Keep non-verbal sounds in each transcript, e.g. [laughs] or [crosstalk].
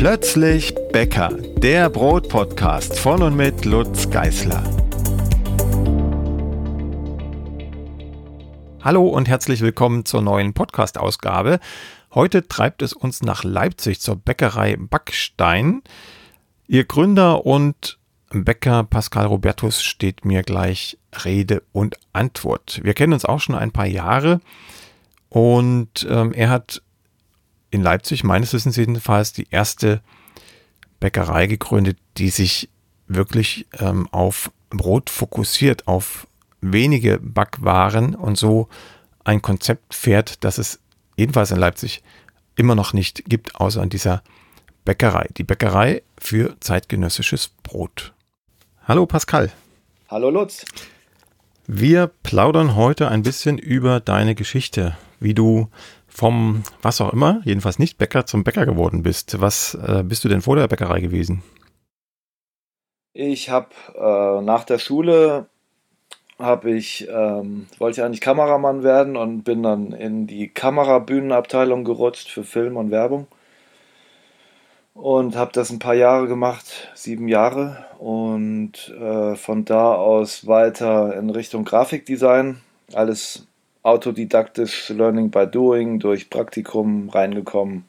Plötzlich Bäcker, der Brotpodcast von und mit Lutz Geißler. Hallo und herzlich willkommen zur neuen Podcast-Ausgabe. Heute treibt es uns nach Leipzig zur Bäckerei Backstein. Ihr Gründer und Bäcker Pascal Robertus steht mir gleich Rede und Antwort. Wir kennen uns auch schon ein paar Jahre und ähm, er hat in Leipzig meines Wissens jedenfalls die erste Bäckerei gegründet, die sich wirklich ähm, auf Brot fokussiert, auf wenige Backwaren und so ein Konzept fährt, das es jedenfalls in Leipzig immer noch nicht gibt, außer an dieser Bäckerei. Die Bäckerei für zeitgenössisches Brot. Hallo Pascal. Hallo Lutz. Wir plaudern heute ein bisschen über deine Geschichte, wie du vom was auch immer, jedenfalls nicht Bäcker, zum Bäcker geworden bist. Was äh, bist du denn vor der Bäckerei gewesen? Ich habe äh, nach der Schule habe ich ähm, wollte ich eigentlich Kameramann werden und bin dann in die Kamerabühnenabteilung gerutscht für Film und Werbung und habe das ein paar Jahre gemacht, sieben Jahre und äh, von da aus weiter in Richtung Grafikdesign, alles autodidaktisch Learning by Doing, durch Praktikum reingekommen,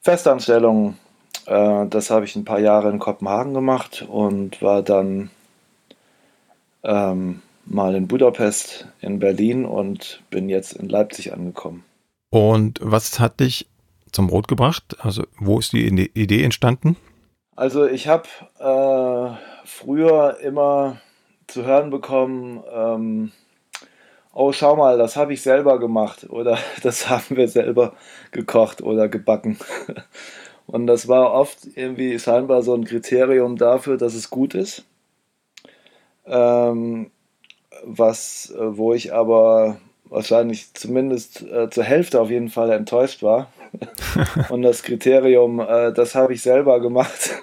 Festanstellung, äh, das habe ich ein paar Jahre in Kopenhagen gemacht und war dann ähm, mal in Budapest, in Berlin und bin jetzt in Leipzig angekommen. Und was hat dich zum Brot gebracht? Also wo ist die Idee entstanden? Also ich habe äh, früher immer zu hören bekommen, ähm, oh schau mal, das habe ich selber gemacht oder [laughs] das haben wir selber gekocht oder gebacken. [laughs] Und das war oft irgendwie scheinbar so ein Kriterium dafür, dass es gut ist. Ähm, was, äh, wo ich aber wahrscheinlich zumindest äh, zur Hälfte auf jeden Fall enttäuscht war. [laughs] Und das Kriterium, äh, das habe ich selber gemacht,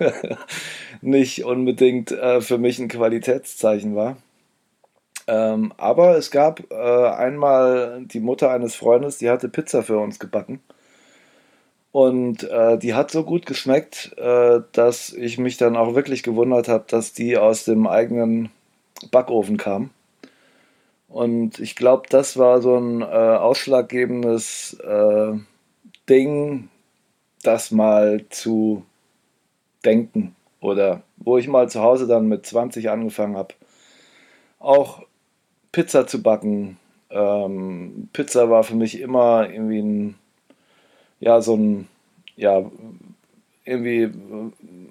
nicht unbedingt äh, für mich ein Qualitätszeichen war. Ähm, aber es gab äh, einmal die Mutter eines Freundes, die hatte Pizza für uns gebacken. Und äh, die hat so gut geschmeckt, äh, dass ich mich dann auch wirklich gewundert habe, dass die aus dem eigenen Backofen kam. Und ich glaube, das war so ein äh, ausschlaggebendes äh, Ding, das mal zu denken. Oder wo ich mal zu Hause dann mit 20 angefangen habe, auch Pizza zu backen. Ähm, Pizza war für mich immer irgendwie ein, ja, so ein, ja, irgendwie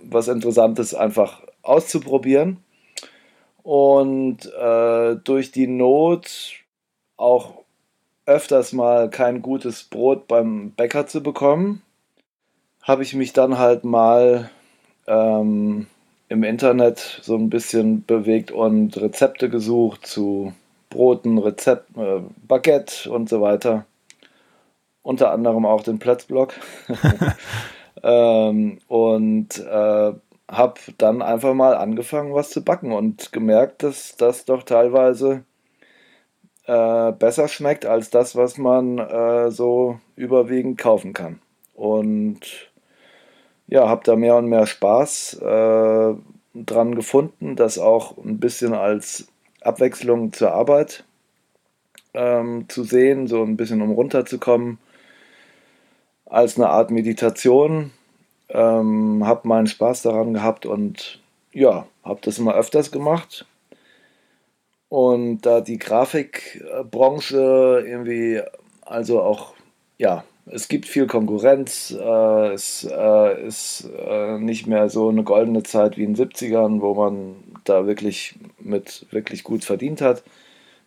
was Interessantes einfach auszuprobieren und äh, durch die Not auch öfters mal kein gutes Brot beim Bäcker zu bekommen, habe ich mich dann halt mal ähm, im Internet so ein bisschen bewegt und Rezepte gesucht zu Broten, Rezept, äh, Baguette und so weiter. Unter anderem auch den Plätzblock. [laughs] ähm, und äh, habe dann einfach mal angefangen, was zu backen und gemerkt, dass das doch teilweise äh, besser schmeckt als das, was man äh, so überwiegend kaufen kann. Und ja, habe da mehr und mehr Spaß äh, dran gefunden, das auch ein bisschen als Abwechslung zur Arbeit ähm, zu sehen, so ein bisschen um runterzukommen, als eine Art Meditation ähm, habe meinen Spaß daran gehabt und ja, habe das immer öfters gemacht. Und da die Grafikbranche irgendwie, also auch, ja, es gibt viel Konkurrenz, äh, es äh, ist äh, nicht mehr so eine goldene Zeit wie in den 70ern, wo man da wirklich mit wirklich gut verdient hat.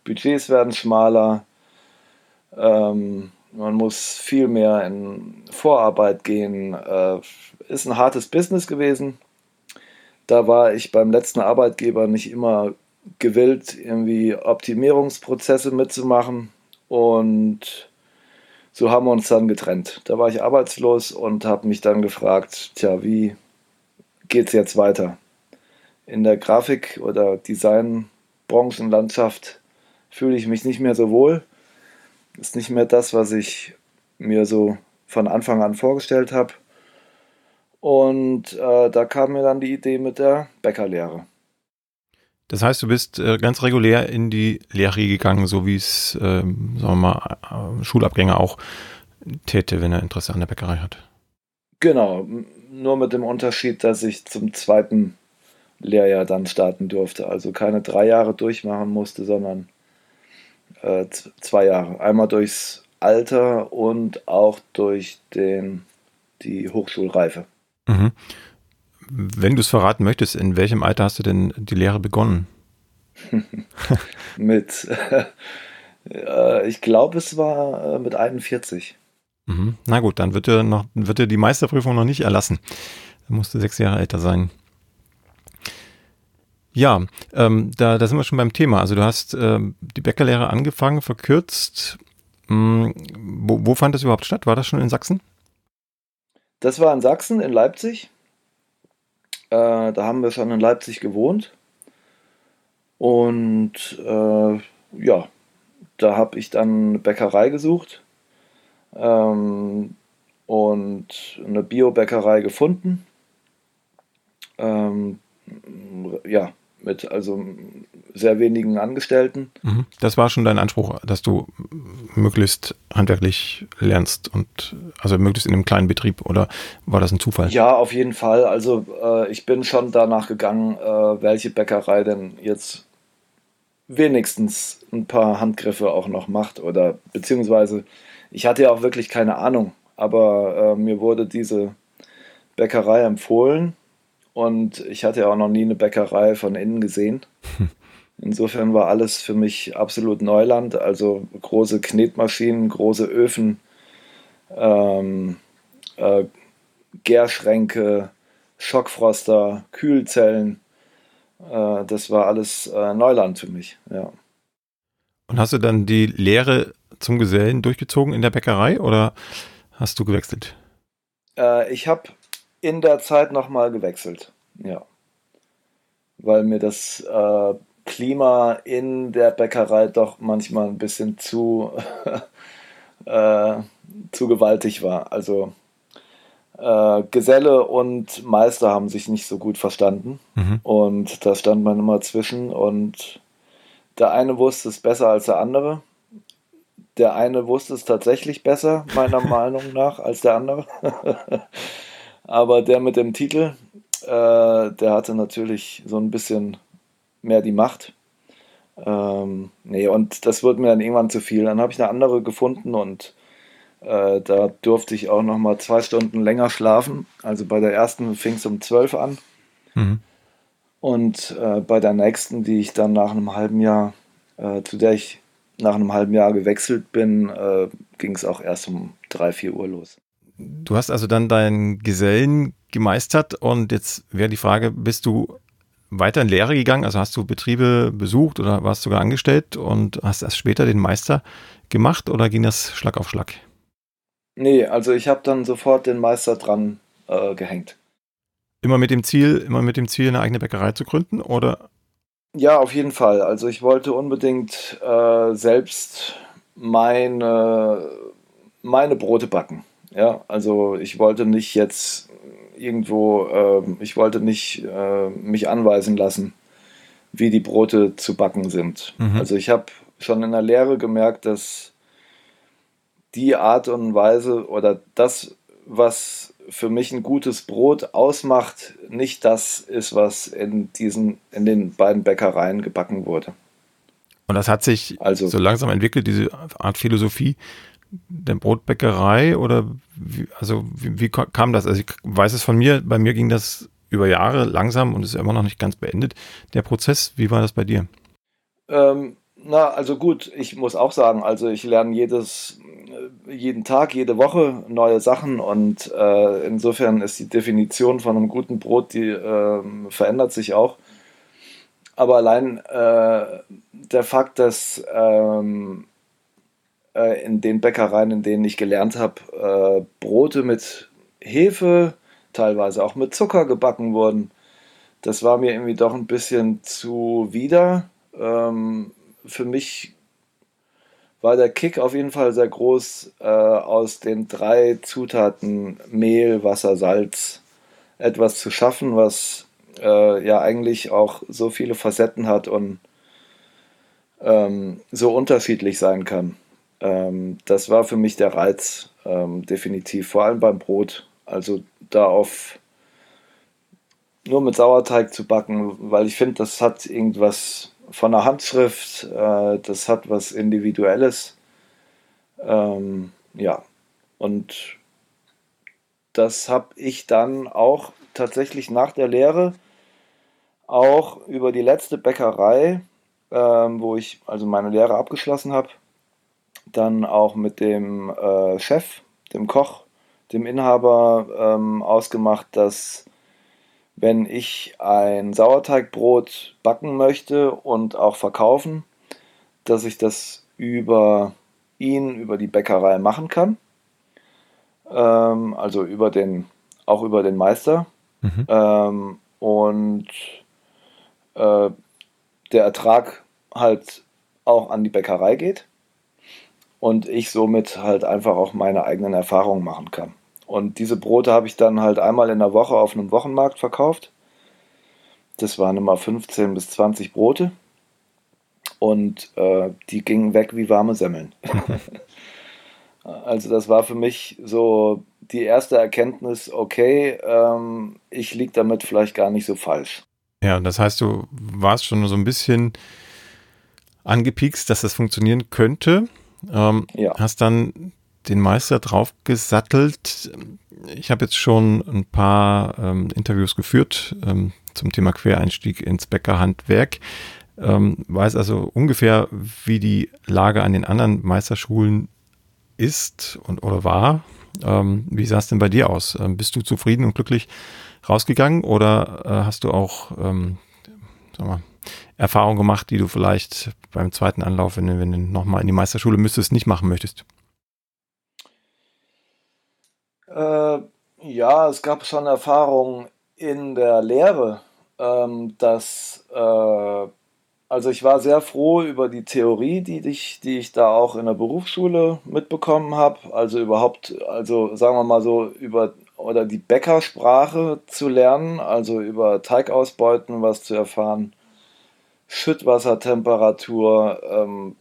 Budgets werden schmaler. Ähm, man muss viel mehr in Vorarbeit gehen. Äh, ist ein hartes Business gewesen. Da war ich beim letzten Arbeitgeber nicht immer gewillt, irgendwie Optimierungsprozesse mitzumachen. Und so haben wir uns dann getrennt. Da war ich arbeitslos und habe mich dann gefragt, tja, wie geht es jetzt weiter? In der Grafik- oder Designbranchenlandschaft fühle ich mich nicht mehr so wohl ist nicht mehr das, was ich mir so von Anfang an vorgestellt habe. Und äh, da kam mir dann die Idee mit der Bäckerlehre. Das heißt, du bist äh, ganz regulär in die Lehre gegangen, so wie es, ähm, sagen wir mal, äh, Schulabgänger auch täte, wenn er Interesse an der Bäckerei hat. Genau, nur mit dem Unterschied, dass ich zum zweiten Lehrjahr dann starten durfte. Also keine drei Jahre durchmachen musste, sondern äh, zwei Jahre. Einmal durchs Alter und auch durch den, die Hochschulreife. Mhm. Wenn du es verraten möchtest, in welchem Alter hast du denn die Lehre begonnen? [laughs] mit, [laughs] äh, ich glaube, es war äh, mit 41. Mhm. Na gut, dann wird dir, noch, wird dir die Meisterprüfung noch nicht erlassen. Da musst du sechs Jahre älter sein. Ja, ähm, da, da sind wir schon beim Thema. Also du hast ähm, die Bäckerlehre angefangen, verkürzt. Hm, wo, wo fand das überhaupt statt? War das schon in Sachsen? Das war in Sachsen, in Leipzig. Äh, da haben wir schon in Leipzig gewohnt. Und äh, ja, da habe ich dann eine Bäckerei gesucht ähm, und eine Biobäckerei gefunden. Ähm, ja, mit also sehr wenigen Angestellten. Mhm. Das war schon dein Anspruch, dass du möglichst handwerklich lernst und also möglichst in einem kleinen Betrieb oder war das ein Zufall? Ja, auf jeden Fall. Also äh, ich bin schon danach gegangen, äh, welche Bäckerei denn jetzt wenigstens ein paar Handgriffe auch noch macht oder beziehungsweise ich hatte ja auch wirklich keine Ahnung, aber äh, mir wurde diese Bäckerei empfohlen und ich hatte ja auch noch nie eine Bäckerei von innen gesehen. [laughs] Insofern war alles für mich absolut Neuland. Also große Knetmaschinen, große Öfen, ähm, äh, Gärschränke, Schockfroster, Kühlzellen. Äh, das war alles äh, Neuland für mich, ja. Und hast du dann die Lehre zum Gesellen durchgezogen in der Bäckerei oder hast du gewechselt? Äh, ich habe in der Zeit nochmal gewechselt. Ja. Weil mir das äh, Klima in der Bäckerei doch manchmal ein bisschen zu, [laughs] äh, zu gewaltig war. Also äh, Geselle und Meister haben sich nicht so gut verstanden. Mhm. Und da stand man immer zwischen und der eine wusste es besser als der andere. Der eine wusste es tatsächlich besser, meiner [laughs] Meinung nach, als der andere. [laughs] Aber der mit dem Titel, äh, der hatte natürlich so ein bisschen mehr die Macht. Ähm, nee, und das wurde mir dann irgendwann zu viel. Dann habe ich eine andere gefunden und äh, da durfte ich auch noch mal zwei Stunden länger schlafen. Also bei der ersten fing es um zwölf an. Mhm. Und äh, bei der nächsten, die ich dann nach einem halben Jahr, äh, zu der ich nach einem halben Jahr gewechselt bin, äh, ging es auch erst um drei, vier Uhr los. Du hast also dann deinen Gesellen gemeistert und jetzt wäre die Frage, bist du weiter in Lehre gegangen? Also hast du Betriebe besucht oder warst sogar angestellt und hast erst später den Meister gemacht oder ging das Schlag auf Schlag? Nee, also ich habe dann sofort den Meister dran äh, gehängt. Immer mit dem Ziel, immer mit dem Ziel, eine eigene Bäckerei zu gründen, oder? Ja, auf jeden Fall. Also ich wollte unbedingt äh, selbst meine, meine Brote backen. Ja, also ich wollte nicht jetzt irgendwo, äh, ich wollte nicht äh, mich anweisen lassen, wie die Brote zu backen sind. Mhm. Also ich habe schon in der Lehre gemerkt, dass die Art und Weise oder das, was für mich ein gutes Brot ausmacht, nicht das ist, was in diesen, in den beiden Bäckereien gebacken wurde. Und das hat sich also, so langsam entwickelt, diese Art Philosophie, der Brotbäckerei oder wie, also wie, wie, kam das? Also ich weiß es von mir, bei mir ging das über Jahre langsam und ist immer noch nicht ganz beendet. Der Prozess, wie war das bei dir? Ähm, na, also gut, ich muss auch sagen, also ich lerne jedes, jeden Tag, jede Woche neue Sachen und äh, insofern ist die Definition von einem guten Brot, die äh, verändert sich auch. Aber allein äh, der Fakt, dass ähm, äh, in den Bäckereien, in denen ich gelernt habe, äh, Brote mit Hefe, teilweise auch mit Zucker gebacken wurden. Das war mir irgendwie doch ein bisschen zuwider. Ähm, für mich war der Kick auf jeden Fall sehr groß, äh, aus den drei Zutaten Mehl, Wasser, Salz etwas zu schaffen, was äh, ja eigentlich auch so viele Facetten hat und ähm, so unterschiedlich sein kann. Ähm, das war für mich der Reiz, ähm, definitiv, vor allem beim Brot. Also da auf nur mit Sauerteig zu backen, weil ich finde, das hat irgendwas von der Handschrift, äh, das hat was Individuelles. Ähm, ja, und das habe ich dann auch tatsächlich nach der Lehre auch über die letzte Bäckerei, ähm, wo ich also meine Lehre abgeschlossen habe, dann auch mit dem äh, Chef, dem Koch, dem Inhaber ähm, ausgemacht, dass wenn ich ein Sauerteigbrot backen möchte und auch verkaufen, dass ich das über ihn, über die Bäckerei machen kann. Ähm, also über den, auch über den Meister. Mhm. Ähm, und äh, der Ertrag halt auch an die Bäckerei geht und ich somit halt einfach auch meine eigenen Erfahrungen machen kann. Und diese Brote habe ich dann halt einmal in der Woche auf einem Wochenmarkt verkauft. Das waren immer 15 bis 20 Brote und äh, die gingen weg wie warme Semmeln. [laughs] also das war für mich so die erste Erkenntnis, okay, ähm, ich liege damit vielleicht gar nicht so falsch. Ja, das heißt, du warst schon so ein bisschen angepiekst, dass das funktionieren könnte. Ähm, ja. Hast dann den Meister draufgesattelt. Ich habe jetzt schon ein paar ähm, Interviews geführt ähm, zum Thema Quereinstieg ins Bäckerhandwerk. Ähm, weiß also ungefähr, wie die Lage an den anderen Meisterschulen ist und oder war. Ähm, wie sah es denn bei dir aus? Ähm, bist du zufrieden und glücklich rausgegangen oder äh, hast du auch ähm, mal, Erfahrungen gemacht, die du vielleicht beim zweiten Anlauf, wenn, wenn du nochmal in die Meisterschule müsstest, nicht machen möchtest? Äh, ja, es gab schon Erfahrungen in der Lehre, ähm, dass äh, also ich war sehr froh über die Theorie, die ich, die ich da auch in der Berufsschule mitbekommen habe. Also überhaupt, also sagen wir mal so, über oder die Bäckersprache zu lernen, also über Teigausbeuten was zu erfahren, Schüttwassertemperatur, ähm,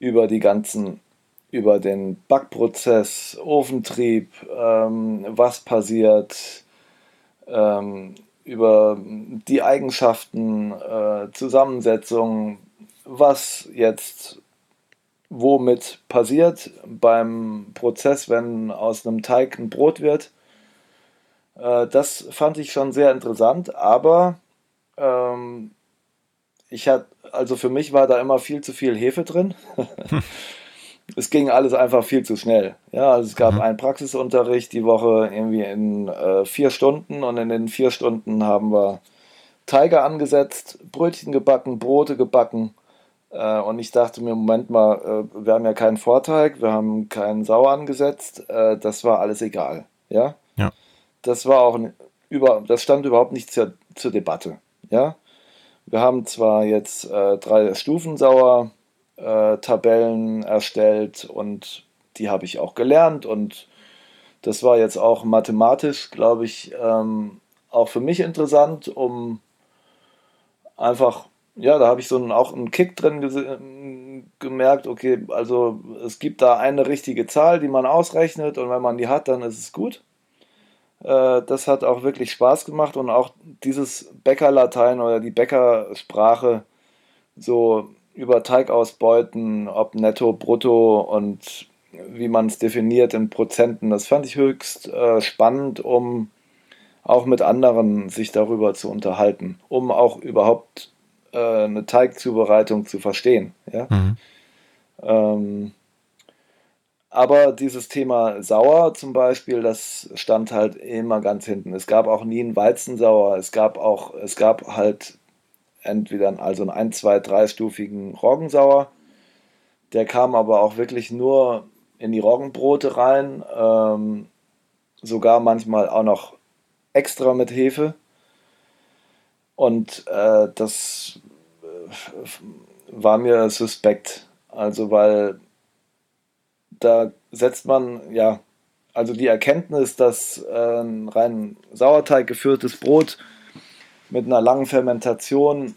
über die ganzen, über den Backprozess, Ofentrieb, ähm, was passiert, ähm, über die Eigenschaften, äh, Zusammensetzung, was jetzt womit passiert beim Prozess, wenn aus einem Teig ein Brot wird. Äh, das fand ich schon sehr interessant, aber ähm, ich hatte, also für mich war da immer viel zu viel Hefe drin. [laughs] es ging alles einfach viel zu schnell. Ja, also es gab mhm. einen Praxisunterricht die Woche irgendwie in äh, vier Stunden und in den vier Stunden haben wir Teige angesetzt, Brötchen gebacken, Brote gebacken. Äh, und ich dachte mir, Moment mal, äh, wir haben ja keinen Vorteig, wir haben keinen Sauer angesetzt, äh, das war alles egal. Ja? ja. Das war auch über, das stand überhaupt nicht zur, zur Debatte. Ja. Wir haben zwar jetzt äh, drei Stufen Sauer äh, erstellt und die habe ich auch gelernt und das war jetzt auch mathematisch, glaube ich, ähm, auch für mich interessant, um einfach, ja, da habe ich so einen, auch einen Kick drin gemerkt, okay, also es gibt da eine richtige Zahl, die man ausrechnet und wenn man die hat, dann ist es gut. Äh, das hat auch wirklich Spaß gemacht und auch dieses Bäckerlatein oder die Bäckersprache so über Teigausbeuten, ob netto, brutto und wie man es definiert in Prozenten. Das fand ich höchst äh, spannend, um auch mit anderen sich darüber zu unterhalten, um auch überhaupt äh, eine Teigzubereitung zu verstehen. Ja? Mhm. Ähm, aber dieses Thema Sauer zum Beispiel, das stand halt immer ganz hinten. Es gab auch nie einen Weizensauer. Es gab auch, es gab halt entweder also einen ein, zwei, dreistufigen Roggensauer. Der kam aber auch wirklich nur in die Roggenbrote rein, ähm, sogar manchmal auch noch extra mit Hefe. Und äh, das äh, war mir suspekt. Also, weil da setzt man ja also die Erkenntnis, dass äh, ein rein Sauerteig geführtes Brot mit einer langen Fermentation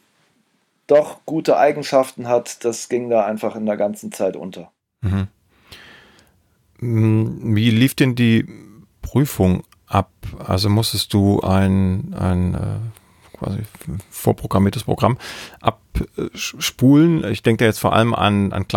doch gute Eigenschaften hat, das ging da einfach in der ganzen Zeit unter. Mhm. Mm, wie lief denn die Prüfung ab? Also musstest du ein, ein äh, quasi vorprogrammiertes Programm abspulen? Ich denke da jetzt vor allem an, an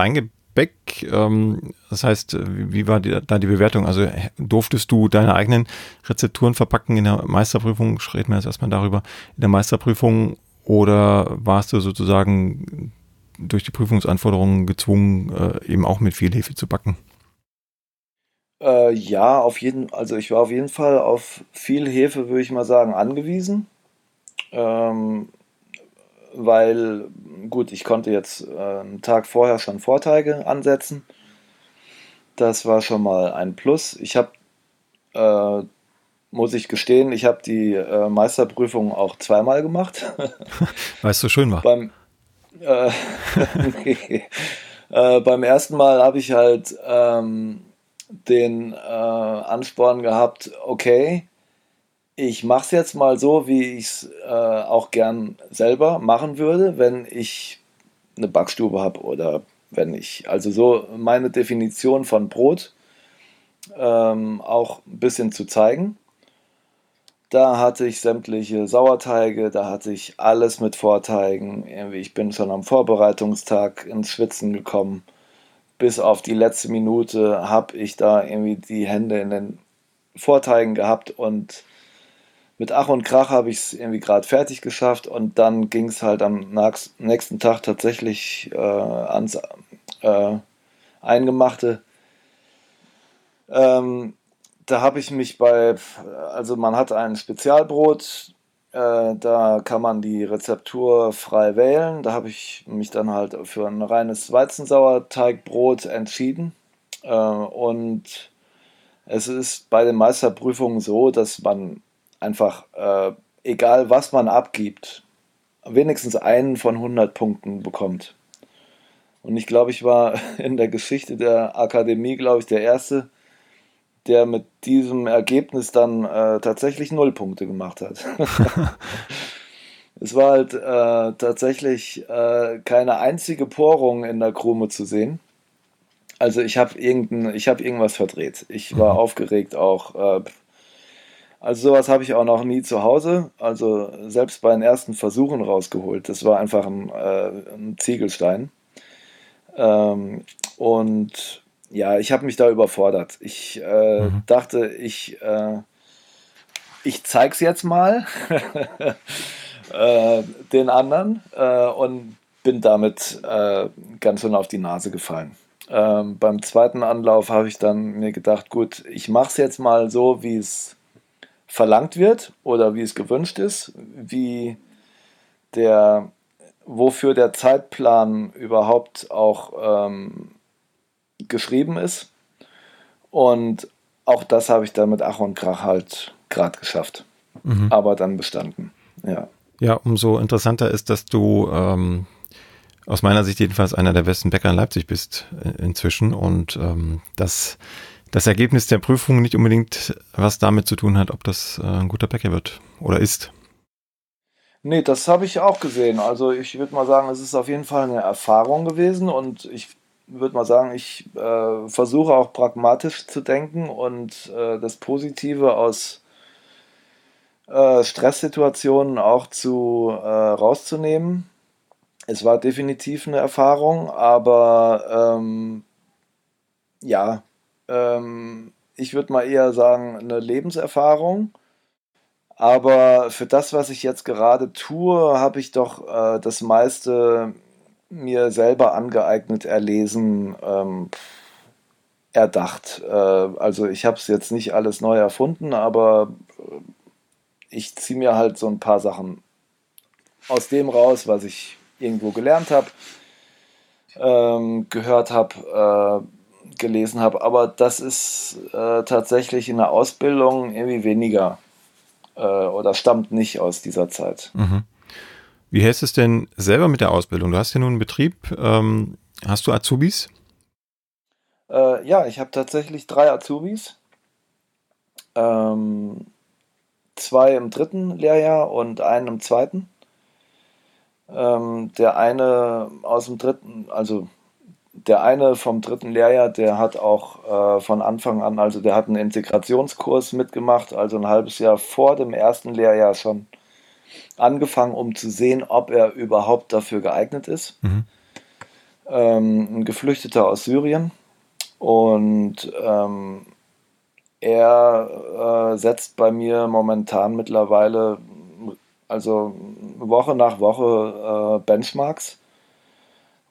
Kleingebäck. Ähm, das heißt, wie war die, da die Bewertung? Also durftest du deine eigenen Rezepturen verpacken in der Meisterprüfung? Reden wir jetzt erstmal darüber. In der Meisterprüfung oder warst du sozusagen durch die Prüfungsanforderungen gezwungen, äh, eben auch mit viel Hefe zu backen? Äh, ja, auf jeden, also ich war auf jeden Fall auf viel Hefe, würde ich mal sagen, angewiesen. Ähm, weil, gut, ich konnte jetzt äh, einen Tag vorher schon Vorteige ansetzen. Das war schon mal ein Plus. Ich habe, äh, muss ich gestehen, ich habe die äh, Meisterprüfung auch zweimal gemacht. [laughs] Weil es so schön war. Beim, äh, [laughs] nee. Äh, beim ersten Mal habe ich halt ähm, den äh, Ansporn gehabt, okay, ich mache es jetzt mal so, wie ich es äh, auch gern selber machen würde, wenn ich eine Backstube habe oder wenn ich, also so meine Definition von Brot ähm, auch ein bisschen zu zeigen. Da hatte ich sämtliche Sauerteige, da hatte ich alles mit Vorteigen. Ich bin schon am Vorbereitungstag ins Schwitzen gekommen bis auf die letzte Minute habe ich da irgendwie die Hände in den Vorteigen gehabt und mit Ach und Krach habe ich es irgendwie gerade fertig geschafft und dann ging es halt am nächsten Tag tatsächlich äh, ans äh, Eingemachte. Ähm, da habe ich mich bei, also man hat ein Spezialbrot, äh, da kann man die Rezeptur frei wählen. Da habe ich mich dann halt für ein reines Weizensauerteigbrot entschieden. Äh, und es ist bei den Meisterprüfungen so, dass man einfach, äh, egal was man abgibt, wenigstens einen von 100 Punkten bekommt. Und ich glaube, ich war [laughs] in der Geschichte der Akademie, glaube ich, der Erste, der mit diesem Ergebnis dann äh, tatsächlich null Punkte gemacht hat. [laughs] es war halt äh, tatsächlich äh, keine einzige Porung in der Krume zu sehen. Also ich habe irgendein, ich habe irgendwas verdreht. Ich war mhm. aufgeregt auch. Also sowas habe ich auch noch nie zu Hause. Also selbst bei den ersten Versuchen rausgeholt. Das war einfach ein, äh, ein Ziegelstein. Ähm, und ja, ich habe mich da überfordert. Ich äh, mhm. dachte, ich, äh, ich zeig's jetzt mal [laughs] äh, den anderen äh, und bin damit äh, ganz schön auf die Nase gefallen. Ähm, beim zweiten Anlauf habe ich dann mir gedacht, gut, ich mache es jetzt mal so, wie es verlangt wird oder wie es gewünscht ist, wie der, wofür der Zeitplan überhaupt auch ähm, geschrieben ist. Und auch das habe ich dann mit Ach und Krach halt gerade geschafft. Mhm. Aber dann bestanden. Ja. Ja, umso interessanter ist, dass du ähm, aus meiner Sicht jedenfalls einer der besten Bäcker in Leipzig bist äh, inzwischen und ähm, dass das Ergebnis der Prüfung nicht unbedingt was damit zu tun hat, ob das äh, ein guter Bäcker wird oder ist. Nee, das habe ich auch gesehen. Also ich würde mal sagen, es ist auf jeden Fall eine Erfahrung gewesen und ich würde mal sagen, ich äh, versuche auch pragmatisch zu denken und äh, das Positive aus äh, Stresssituationen auch zu äh, rauszunehmen. Es war definitiv eine Erfahrung, aber ähm, ja, ähm, ich würde mal eher sagen, eine Lebenserfahrung. Aber für das, was ich jetzt gerade tue, habe ich doch äh, das meiste mir selber angeeignet, erlesen, ähm, erdacht. Äh, also ich habe es jetzt nicht alles neu erfunden, aber äh, ich ziehe mir halt so ein paar Sachen aus dem raus, was ich irgendwo gelernt habe, ähm, gehört habe, äh, gelesen habe. Aber das ist äh, tatsächlich in der Ausbildung irgendwie weniger äh, oder stammt nicht aus dieser Zeit. Mhm. Wie heißt es denn selber mit der Ausbildung? Du hast ja nun einen Betrieb. Ähm, hast du Azubis? Äh, ja, ich habe tatsächlich drei Azubis. ähm, zwei im dritten Lehrjahr und einen im zweiten. Ähm, der eine aus dem dritten, also der eine vom dritten Lehrjahr, der hat auch äh, von Anfang an, also der hat einen Integrationskurs mitgemacht, also ein halbes Jahr vor dem ersten Lehrjahr schon angefangen, um zu sehen, ob er überhaupt dafür geeignet ist. Mhm. Ähm, ein Geflüchteter aus Syrien. Und ähm, er äh, setzt bei mir momentan mittlerweile, also Woche nach Woche äh, Benchmarks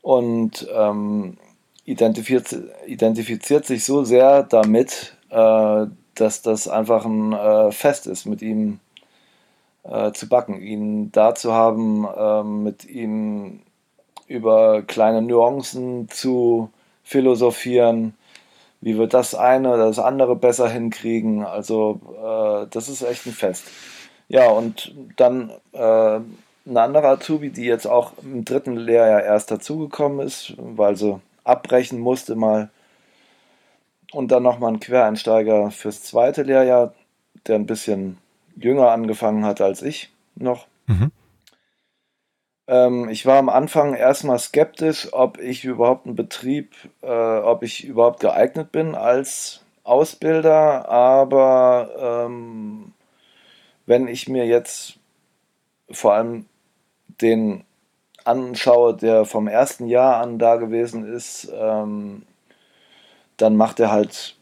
und ähm, identifiziert, identifiziert sich so sehr damit, äh, dass das einfach ein äh, Fest ist, mit ihm äh, zu backen, ihn da zu haben, ähm, mit ihm über kleine Nuancen zu philosophieren, wie wir das eine oder das andere besser hinkriegen. Also äh, das ist echt ein Fest. Ja, und dann äh, ein anderer Azubi, die jetzt auch im dritten Lehrjahr erst dazugekommen ist, weil sie abbrechen musste mal. Und dann nochmal ein Quereinsteiger fürs zweite Lehrjahr, der ein bisschen jünger angefangen hat als ich noch. Mhm. Ähm, ich war am Anfang erstmal skeptisch, ob ich überhaupt einen Betrieb, äh, ob ich überhaupt geeignet bin als Ausbilder, aber ähm, wenn ich mir jetzt vor allem den anschaue, der vom ersten Jahr an da gewesen ist, ähm, dann macht er halt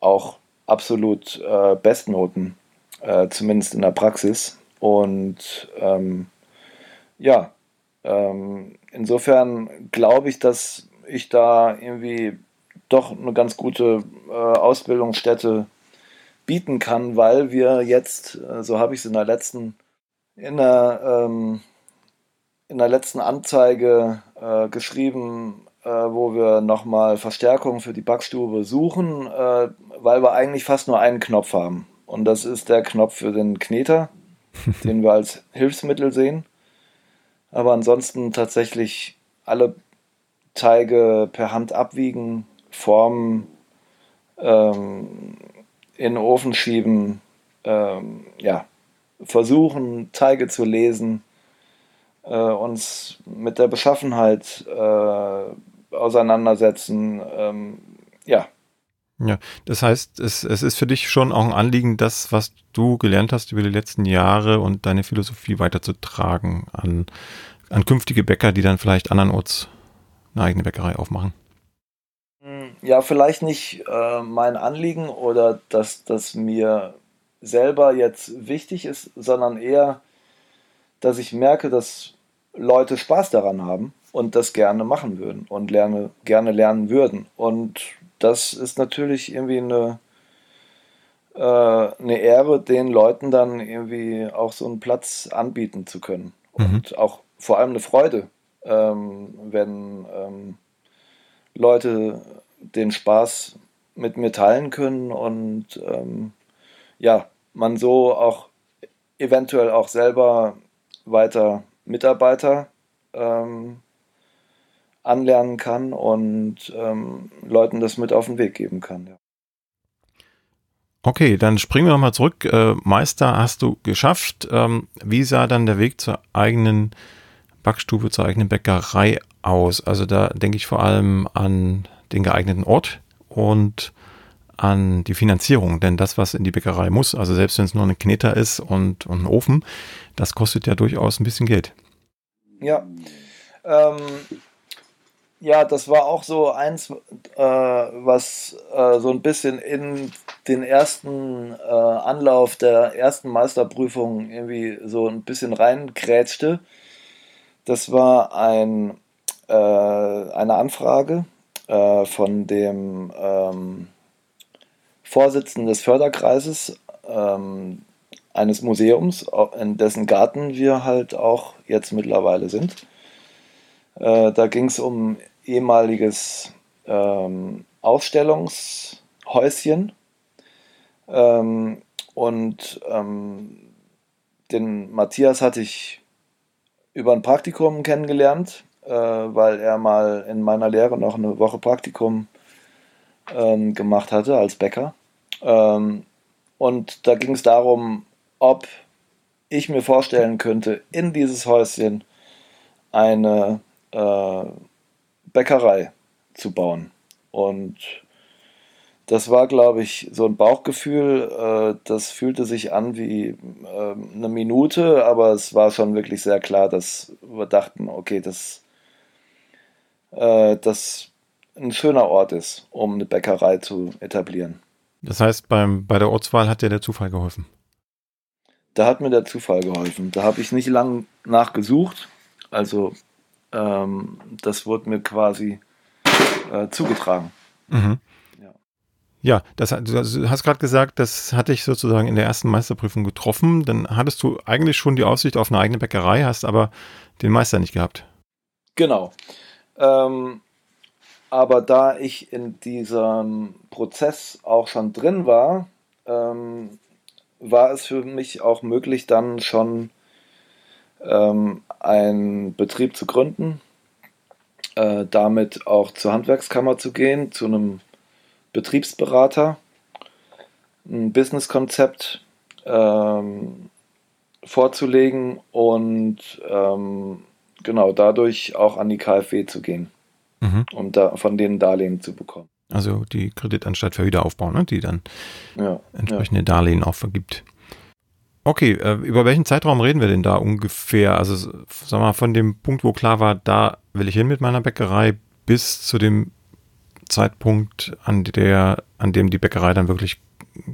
auch absolut äh, Bestnoten, äh, zumindest in der Praxis. Und ähm, ja, ähm, insofern glaube ich, dass ich da irgendwie doch eine ganz gute äh, Ausbildungsstätte bieten kann, weil wir jetzt, äh, so habe ich es in der letzten, in der ähm, in der letzten Anzeige äh, geschrieben, äh, wo wir nochmal Verstärkung für die Backstube suchen, äh, weil wir eigentlich fast nur einen Knopf haben. Und das ist der Knopf für den Kneter, [laughs] den wir als Hilfsmittel sehen. Aber ansonsten tatsächlich alle Teige per Hand abwiegen, formen, ähm, in den Ofen schieben, ähm, ja, versuchen, Teige zu lesen äh, uns mit der Beschaffenheit äh, auseinandersetzen. Ähm, ja. Ja, das heißt, es, es ist für dich schon auch ein Anliegen, das, was du gelernt hast über die letzten Jahre und deine Philosophie weiterzutragen an, an künftige Bäcker, die dann vielleicht andernorts eine eigene Bäckerei aufmachen. Ja, vielleicht nicht äh, mein Anliegen oder dass das mir selber jetzt wichtig ist, sondern eher, dass ich merke, dass Leute Spaß daran haben und das gerne machen würden und lerne, gerne lernen würden. Und das ist natürlich irgendwie eine, äh, eine Ehre, den Leuten dann irgendwie auch so einen Platz anbieten zu können. Mhm. Und auch vor allem eine Freude, ähm, wenn ähm, Leute den Spaß mit mir teilen können und ähm, ja, man so auch eventuell auch selber weiter Mitarbeiter ähm, anlernen kann und ähm, Leuten das mit auf den Weg geben kann. Ja. Okay, dann springen wir nochmal zurück. Äh, Meister hast du geschafft. Ähm, wie sah dann der Weg zur eigenen Backstube, zur eigenen Bäckerei aus? Also da denke ich vor allem an den geeigneten Ort und an die Finanzierung, denn das, was in die Bäckerei muss, also selbst wenn es nur ein Kneter ist und, und ein Ofen, das kostet ja durchaus ein bisschen Geld. Ja. Ähm, ja, das war auch so eins, äh, was äh, so ein bisschen in den ersten äh, Anlauf der ersten Meisterprüfung irgendwie so ein bisschen reingrätschte. Das war ein, äh, eine Anfrage äh, von dem ähm, Vorsitzenden des Förderkreises ähm, eines Museums, in dessen Garten wir halt auch jetzt mittlerweile sind. Äh, da ging es um ehemaliges ähm, Ausstellungshäuschen. Ähm, und ähm, den Matthias hatte ich über ein Praktikum kennengelernt, äh, weil er mal in meiner Lehre noch eine Woche Praktikum ähm, gemacht hatte als Bäcker. Ähm, und da ging es darum, ob ich mir vorstellen könnte, in dieses Häuschen eine äh, Bäckerei zu bauen. Und das war, glaube ich, so ein Bauchgefühl. Äh, das fühlte sich an wie äh, eine Minute, aber es war schon wirklich sehr klar, dass wir dachten, okay, dass äh, das ein schöner Ort ist, um eine Bäckerei zu etablieren. Das heißt, beim, bei der Ortswahl hat dir der Zufall geholfen? Da hat mir der Zufall geholfen. Da habe ich nicht lange nachgesucht. Also ähm, das wurde mir quasi äh, zugetragen. Mhm. Ja, das, du hast gerade gesagt, das hatte ich sozusagen in der ersten Meisterprüfung getroffen. Dann hattest du eigentlich schon die Aussicht auf eine eigene Bäckerei, hast aber den Meister nicht gehabt. Genau. Ähm, aber da ich in diesem Prozess auch schon drin war, ähm, war es für mich auch möglich, dann schon ähm, einen Betrieb zu gründen, äh, damit auch zur Handwerkskammer zu gehen, zu einem Betriebsberater, ein Businesskonzept ähm, vorzulegen und ähm, genau dadurch auch an die KfW zu gehen, mhm. um da von denen Darlehen zu bekommen. Also die Kreditanstalt für Wiederaufbau, ne, die dann ja, entsprechende ja. Darlehen auch vergibt. Okay, äh, über welchen Zeitraum reden wir denn da ungefähr? Also, sag mal, von dem Punkt, wo klar war, da will ich hin mit meiner Bäckerei, bis zu dem Zeitpunkt, an, der, an dem die Bäckerei dann wirklich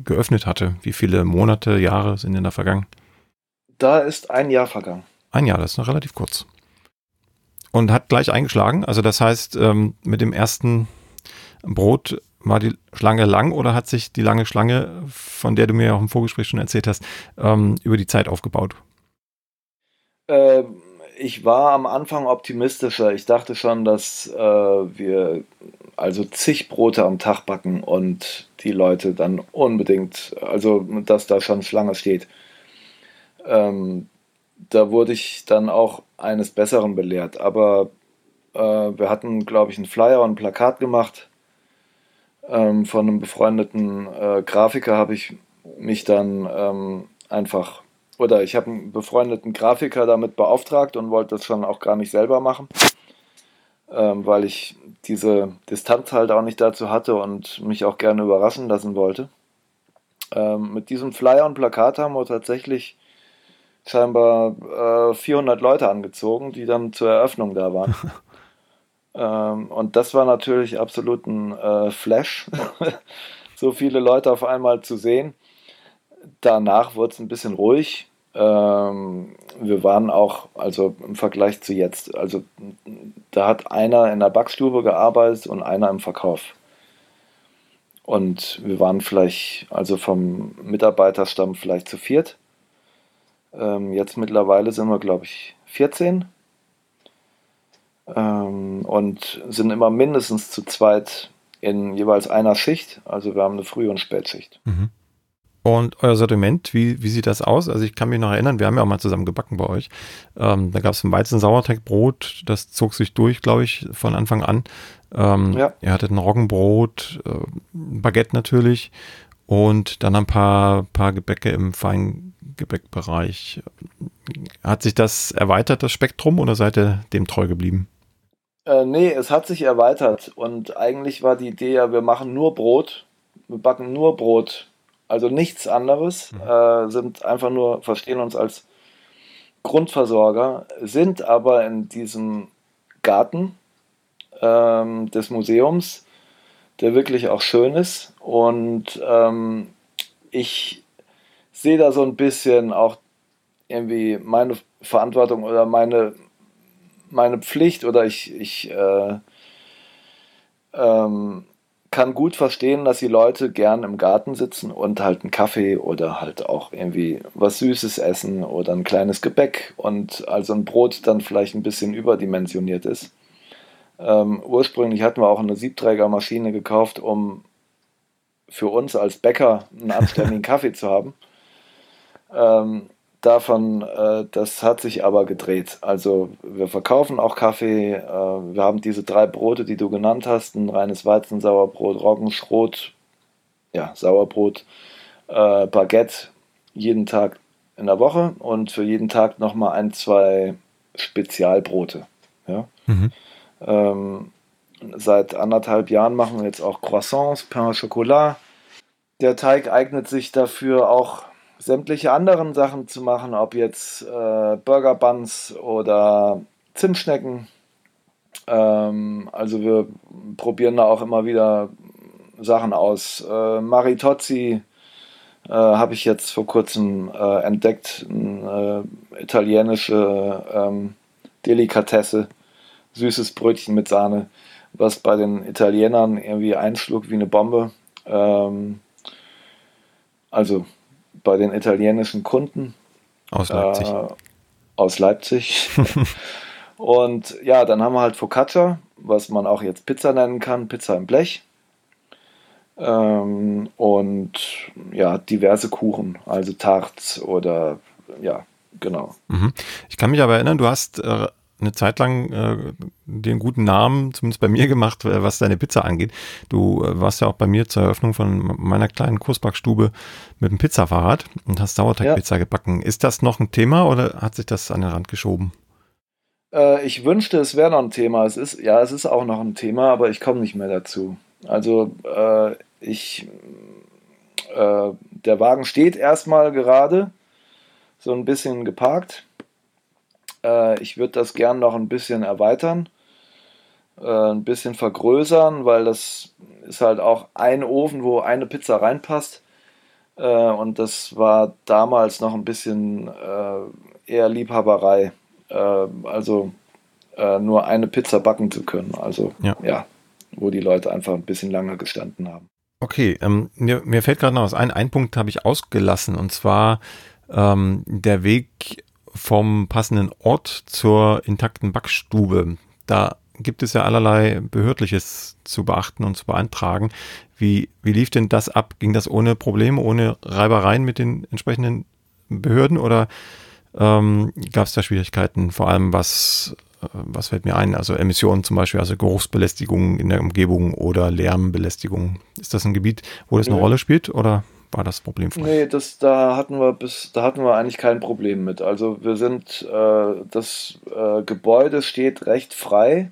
geöffnet hatte? Wie viele Monate, Jahre sind denn da vergangen? Da ist ein Jahr vergangen. Ein Jahr, das ist noch relativ kurz. Und hat gleich eingeschlagen. Also das heißt, ähm, mit dem ersten Brot war die Schlange lang oder hat sich die lange Schlange, von der du mir auch im Vorgespräch schon erzählt hast, ähm, über die Zeit aufgebaut? Ähm, ich war am Anfang optimistischer. Ich dachte schon, dass äh, wir also zig Brote am Tag backen und die Leute dann unbedingt, also dass da schon Schlange steht. Ähm, da wurde ich dann auch eines Besseren belehrt. Aber äh, wir hatten, glaube ich, einen Flyer und ein Plakat gemacht. Ähm, von einem befreundeten äh, Grafiker habe ich mich dann ähm, einfach, oder ich habe einen befreundeten Grafiker damit beauftragt und wollte das schon auch gar nicht selber machen ähm, weil ich diese Distanz halt auch nicht dazu hatte und mich auch gerne überraschen lassen wollte. Ähm, mit diesem Flyer und Plakat haben wir tatsächlich scheinbar äh, 400 Leute angezogen, die dann zur Eröffnung da waren. [laughs] ähm, und das war natürlich absolut ein äh, Flash, [laughs] so viele Leute auf einmal zu sehen. Danach wurde es ein bisschen ruhig. Ähm, wir waren auch, also im Vergleich zu jetzt, also da hat einer in der Backstube gearbeitet und einer im Verkauf. Und wir waren vielleicht, also vom Mitarbeiterstamm vielleicht zu viert. Ähm, jetzt mittlerweile sind wir, glaube ich, 14. Ähm, und sind immer mindestens zu zweit in jeweils einer Schicht. Also wir haben eine Früh- und Spätschicht. Mhm. Und euer Sortiment, wie, wie sieht das aus? Also ich kann mich noch erinnern, wir haben ja auch mal zusammen gebacken bei euch. Ähm, da gab es ein Weizen-Sauerteigbrot, das zog sich durch, glaube ich, von Anfang an. Ähm, ja. Ihr hattet ein Roggenbrot, äh, Baguette natürlich und dann ein paar, paar Gebäcke im Feingebäckbereich. Hat sich das erweitert, das Spektrum, oder seid ihr dem treu geblieben? Äh, nee, es hat sich erweitert und eigentlich war die Idee ja, wir machen nur Brot, wir backen nur Brot also nichts anderes, mhm. äh, sind einfach nur, verstehen uns als Grundversorger, sind aber in diesem Garten ähm, des Museums, der wirklich auch schön ist. Und ähm, ich sehe da so ein bisschen auch irgendwie meine Verantwortung oder meine, meine Pflicht oder ich, ich äh, ähm, kann gut verstehen, dass die Leute gern im Garten sitzen und halt einen Kaffee oder halt auch irgendwie was Süßes essen oder ein kleines Gebäck und also ein Brot dann vielleicht ein bisschen überdimensioniert ist. Ähm, ursprünglich hatten wir auch eine Siebträgermaschine gekauft, um für uns als Bäcker einen anständigen [laughs] Kaffee zu haben. Ähm, davon, äh, das hat sich aber gedreht. Also wir verkaufen auch Kaffee. Äh, wir haben diese drei Brote, die du genannt hast, ein reines Weizensauerbrot, Roggenschrot, ja, Sauerbrot äh, Baguette jeden Tag in der Woche und für jeden Tag nochmal ein, zwei Spezialbrote. Ja? Mhm. Ähm, seit anderthalb Jahren machen wir jetzt auch Croissants, Pain au Chocolat. Der Teig eignet sich dafür auch sämtliche anderen Sachen zu machen, ob jetzt äh, Burger Buns oder Zimtschnecken. Ähm, also wir probieren da auch immer wieder Sachen aus. Äh, Maritozzi äh, habe ich jetzt vor kurzem äh, entdeckt, eine äh, italienische ähm, Delikatesse, süßes Brötchen mit Sahne, was bei den Italienern irgendwie einschlug wie eine Bombe. Ähm, also bei den italienischen Kunden. Aus Leipzig. Äh, aus Leipzig. [laughs] Und ja, dann haben wir halt Focaccia, was man auch jetzt Pizza nennen kann, Pizza im Blech. Ähm, und ja, diverse Kuchen, also Tarts oder ja, genau. Mhm. Ich kann mich aber erinnern, du hast äh, eine Zeit lang äh, den guten Namen, zumindest bei mir gemacht, äh, was deine Pizza angeht. Du äh, warst ja auch bei mir zur Eröffnung von meiner kleinen Kursbackstube mit dem Pizzafahrrad und hast Sauerteigpizza ja. gebacken. Ist das noch ein Thema oder hat sich das an den Rand geschoben? Äh, ich wünschte, es wäre noch ein Thema. Es ist, ja, es ist auch noch ein Thema, aber ich komme nicht mehr dazu. Also äh, ich, äh, der Wagen steht erstmal gerade, so ein bisschen geparkt äh, ich würde das gern noch ein bisschen erweitern, äh, ein bisschen vergrößern, weil das ist halt auch ein Ofen, wo eine Pizza reinpasst. Äh, und das war damals noch ein bisschen äh, eher Liebhaberei. Äh, also äh, nur eine Pizza backen zu können. Also ja. ja, wo die Leute einfach ein bisschen lange gestanden haben. Okay, ähm, mir, mir, fällt gerade noch was ein. Ein Punkt habe ich ausgelassen und zwar ähm, der Weg vom passenden Ort zur intakten Backstube. Da gibt es ja allerlei Behördliches zu beachten und zu beantragen. Wie, wie lief denn das ab? Ging das ohne Probleme, ohne Reibereien mit den entsprechenden Behörden oder ähm, gab es da Schwierigkeiten, vor allem was, äh, was fällt mir ein, also Emissionen zum Beispiel, also Geruchsbelästigung in der Umgebung oder Lärmbelästigung. Ist das ein Gebiet, wo das eine ja. Rolle spielt oder? War das Problem frei? Nee, das, da hatten wir bis, da hatten wir eigentlich kein Problem mit. Also wir sind, äh, das äh, Gebäude steht recht frei.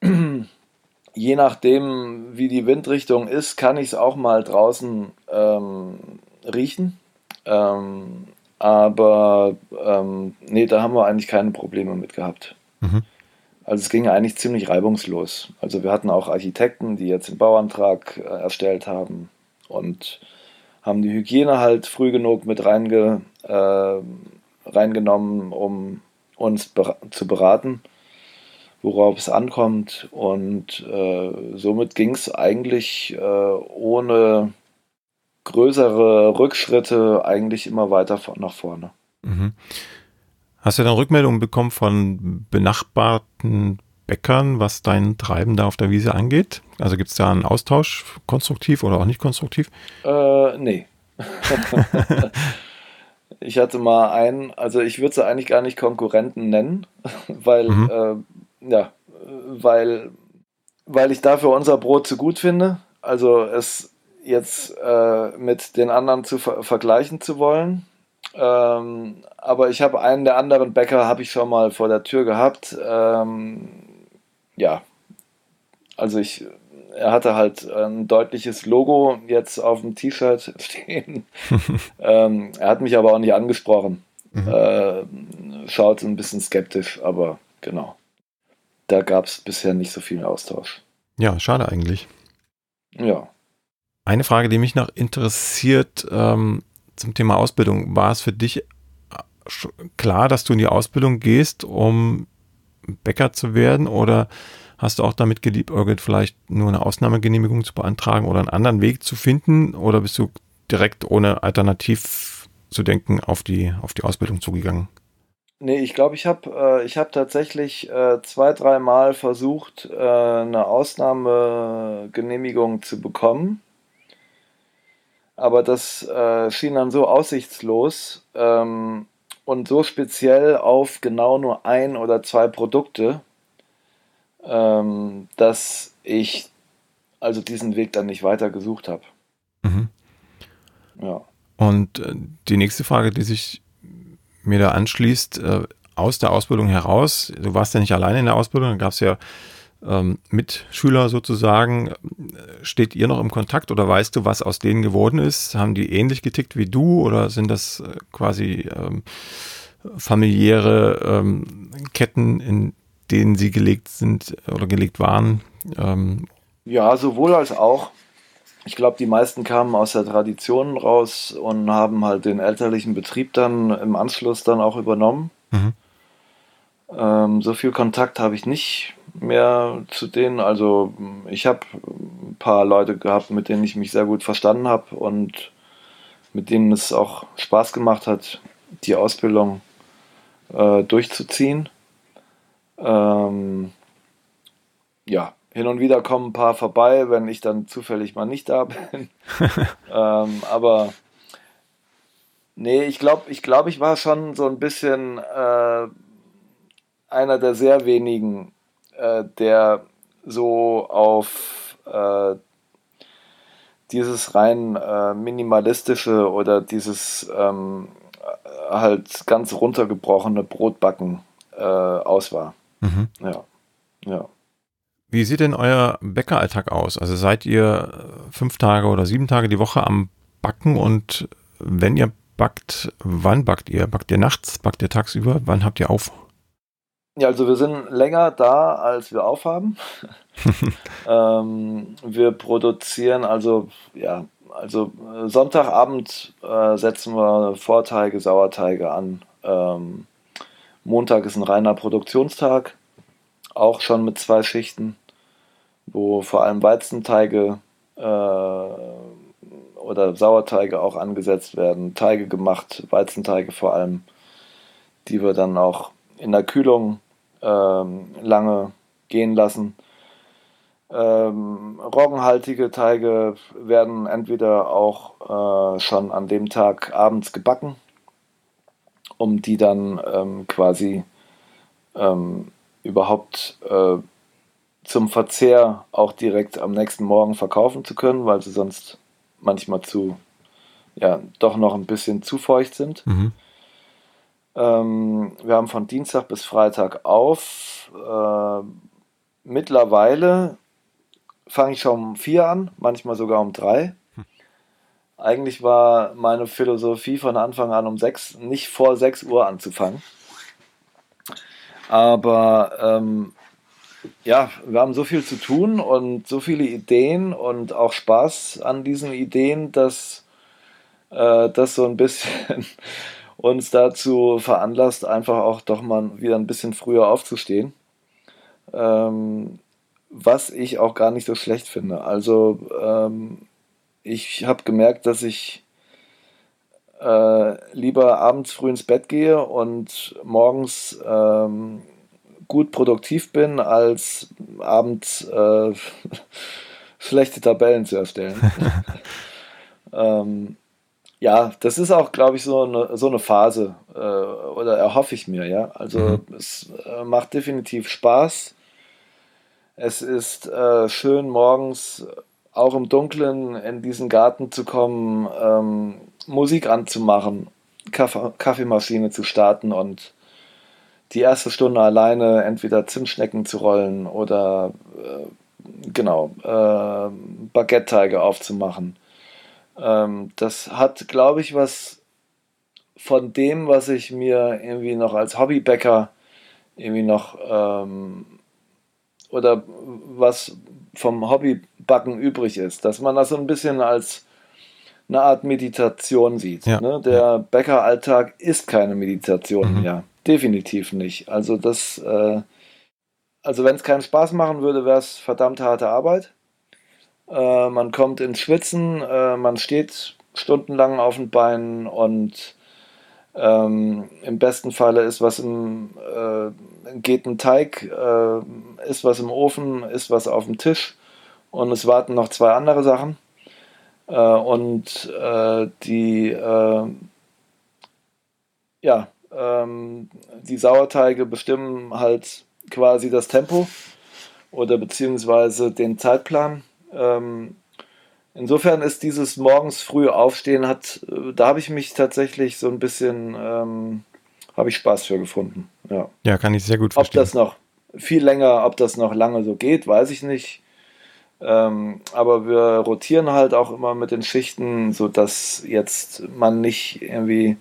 [clears throat] Je nachdem, wie die Windrichtung ist, kann ich es auch mal draußen ähm, riechen. Ähm, aber ähm, nee, da haben wir eigentlich keine Probleme mit gehabt. Mhm. Also es ging eigentlich ziemlich reibungslos. Also wir hatten auch Architekten, die jetzt den Bauantrag äh, erstellt haben und haben die Hygiene halt früh genug mit reinge, äh, reingenommen, um uns ber zu beraten, worauf es ankommt. Und äh, somit ging es eigentlich äh, ohne größere Rückschritte eigentlich immer weiter nach vorne. Mhm. Hast du dann Rückmeldungen bekommen von benachbarten Bäckern, was dein Treiben da auf der Wiese angeht? Also gibt es da einen Austausch, konstruktiv oder auch nicht konstruktiv? Äh, nee. [laughs] ich hatte mal einen, also ich würde sie eigentlich gar nicht Konkurrenten nennen, [laughs] weil, mhm. äh, ja, weil, weil ich dafür unser Brot zu gut finde. Also es jetzt äh, mit den anderen zu ver vergleichen zu wollen. Ähm, aber ich habe einen der anderen Bäcker habe ich schon mal vor der Tür gehabt. Ähm, ja, also ich, er hatte halt ein deutliches Logo jetzt auf dem T-Shirt [laughs] stehen. ähm, er hat mich aber auch nicht angesprochen. Mhm. Äh, schaut ein bisschen skeptisch, aber genau. Da gab es bisher nicht so viel Austausch. Ja, schade eigentlich. Ja. Eine Frage, die mich noch interessiert ähm, zum Thema Ausbildung. War es für dich äh, klar, dass du in die Ausbildung gehst, um Bäcker zu werden oder hast du auch damit geliebäugelt, vielleicht nur eine Ausnahmegenehmigung zu beantragen oder einen anderen Weg zu finden oder bist du direkt ohne alternativ zu denken auf die, auf die Ausbildung zugegangen? Nee, ich glaube, ich habe äh, hab tatsächlich äh, zwei, dreimal versucht, äh, eine Ausnahmegenehmigung zu bekommen. Aber das äh, schien dann so aussichtslos, ähm, und so speziell auf genau nur ein oder zwei Produkte, ähm, dass ich also diesen Weg dann nicht weiter gesucht habe. Mhm. Ja. Und äh, die nächste Frage, die sich mir da anschließt, äh, aus der Ausbildung heraus, du warst ja nicht alleine in der Ausbildung, da gab es ja ähm, Mitschüler sozusagen. Steht ihr noch im Kontakt oder weißt du, was aus denen geworden ist? Haben die ähnlich getickt wie du oder sind das äh, quasi ähm, familiäre ähm, Ketten, in denen sie gelegt sind oder gelegt waren? Ähm, ja, sowohl als auch. Ich glaube, die meisten kamen aus der Tradition raus und haben halt den elterlichen Betrieb dann im Anschluss dann auch übernommen. Mhm. Ähm, so viel Kontakt habe ich nicht mehr zu denen. Also ich habe ein paar Leute gehabt, mit denen ich mich sehr gut verstanden habe und mit denen es auch Spaß gemacht hat, die Ausbildung äh, durchzuziehen. Ähm, ja, hin und wieder kommen ein paar vorbei, wenn ich dann zufällig mal nicht da bin. [laughs] ähm, aber nee, ich glaube, ich, glaub, ich war schon so ein bisschen äh, einer der sehr wenigen, äh, der so auf äh, dieses rein äh, minimalistische oder dieses ähm, halt ganz runtergebrochene Brotbacken äh, aus war. Mhm. Ja. ja. Wie sieht denn euer Bäckeralltag aus? Also seid ihr fünf Tage oder sieben Tage die Woche am Backen und wenn ihr backt, wann backt ihr? Backt ihr nachts? Backt ihr tagsüber? Wann habt ihr auf? Ja, also wir sind länger da, als wir aufhaben. [laughs] ähm, wir produzieren also, ja, also äh, Sonntagabend äh, setzen wir Vorteige, Sauerteige an. Ähm, Montag ist ein reiner Produktionstag, auch schon mit zwei Schichten, wo vor allem Weizenteige äh, oder Sauerteige auch angesetzt werden, Teige gemacht, Weizenteige vor allem, die wir dann auch in der Kühlung ähm, lange gehen lassen. Ähm, roggenhaltige Teige werden entweder auch äh, schon an dem Tag abends gebacken, um die dann ähm, quasi ähm, überhaupt äh, zum Verzehr auch direkt am nächsten Morgen verkaufen zu können, weil sie sonst manchmal zu, ja, doch noch ein bisschen zu feucht sind. Mhm. Ähm, wir haben von Dienstag bis Freitag auf. Äh, mittlerweile fange ich schon um vier an, manchmal sogar um drei. Eigentlich war meine Philosophie von Anfang an um sechs, nicht vor sechs Uhr anzufangen. Aber ähm, ja, wir haben so viel zu tun und so viele Ideen und auch Spaß an diesen Ideen, dass äh, das so ein bisschen [laughs] uns dazu veranlasst, einfach auch doch mal wieder ein bisschen früher aufzustehen. Ähm, was ich auch gar nicht so schlecht finde. Also ähm, ich habe gemerkt, dass ich äh, lieber abends früh ins Bett gehe und morgens ähm, gut produktiv bin, als abends äh, [laughs] schlechte Tabellen zu erstellen. [laughs] ähm, ja, das ist auch, glaube ich, so eine, so eine Phase äh, oder erhoffe ich mir, ja. Also mhm. es äh, macht definitiv Spaß. Es ist äh, schön, morgens auch im Dunkeln in diesen Garten zu kommen, ähm, Musik anzumachen, Kaff Kaffeemaschine zu starten und die erste Stunde alleine entweder Zimtschnecken zu rollen oder äh, genau äh, Baguette-Teige aufzumachen ähm, das hat, glaube ich, was von dem, was ich mir irgendwie noch als Hobbybäcker irgendwie noch ähm, oder was vom Hobbybacken übrig ist, dass man das so ein bisschen als eine Art Meditation sieht. Ja. Ne? Der Bäckeralltag ist keine Meditation mhm. mehr. Definitiv nicht. Also das, äh, also wenn es keinen Spaß machen würde, wäre es verdammt harte Arbeit. Äh, man kommt ins Schwitzen, äh, man steht stundenlang auf den Beinen und ähm, im besten Falle ist was im, äh, geht ein Teig, äh, ist was im Ofen, ist was auf dem Tisch und es warten noch zwei andere Sachen. Äh, und äh, die, ja, ähm, die Sauerteige bestimmen halt quasi das Tempo oder beziehungsweise den Zeitplan ähm, insofern ist dieses morgens früh aufstehen hat, da habe ich mich tatsächlich so ein bisschen, ähm, habe ich Spaß für gefunden. Ja. ja, kann ich sehr gut verstehen. Ob das noch viel länger, ob das noch lange so geht, weiß ich nicht. Ähm, aber wir rotieren halt auch immer mit den Schichten, sodass jetzt man nicht irgendwie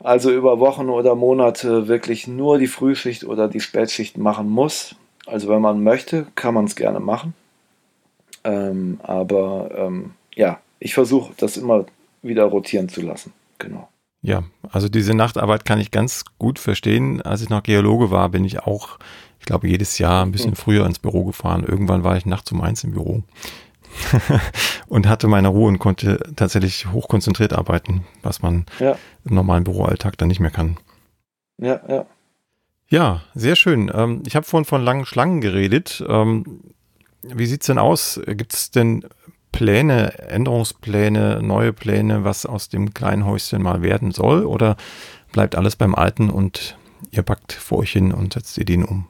also über Wochen oder Monate wirklich nur die Frühschicht oder die Spätschicht machen muss. Also wenn man möchte, kann man es gerne machen. Ähm, aber ähm, ja, ich versuche das immer wieder rotieren zu lassen. Genau. Ja, also diese Nachtarbeit kann ich ganz gut verstehen. Als ich noch Geologe war, bin ich auch, ich glaube, jedes Jahr ein bisschen mhm. früher ins Büro gefahren. Irgendwann war ich nachts um eins im Büro. [laughs] und hatte meine Ruhe und konnte tatsächlich hochkonzentriert arbeiten, was man ja. im normalen Büroalltag dann nicht mehr kann. Ja, ja. Ja, sehr schön. Ähm, ich habe vorhin von langen Schlangen geredet. Ähm, wie sieht es denn aus? Gibt es denn Pläne, Änderungspläne, neue Pläne, was aus dem kleinen Häuschen mal werden soll? Oder bleibt alles beim Alten und ihr packt vor euch hin und setzt Ideen um?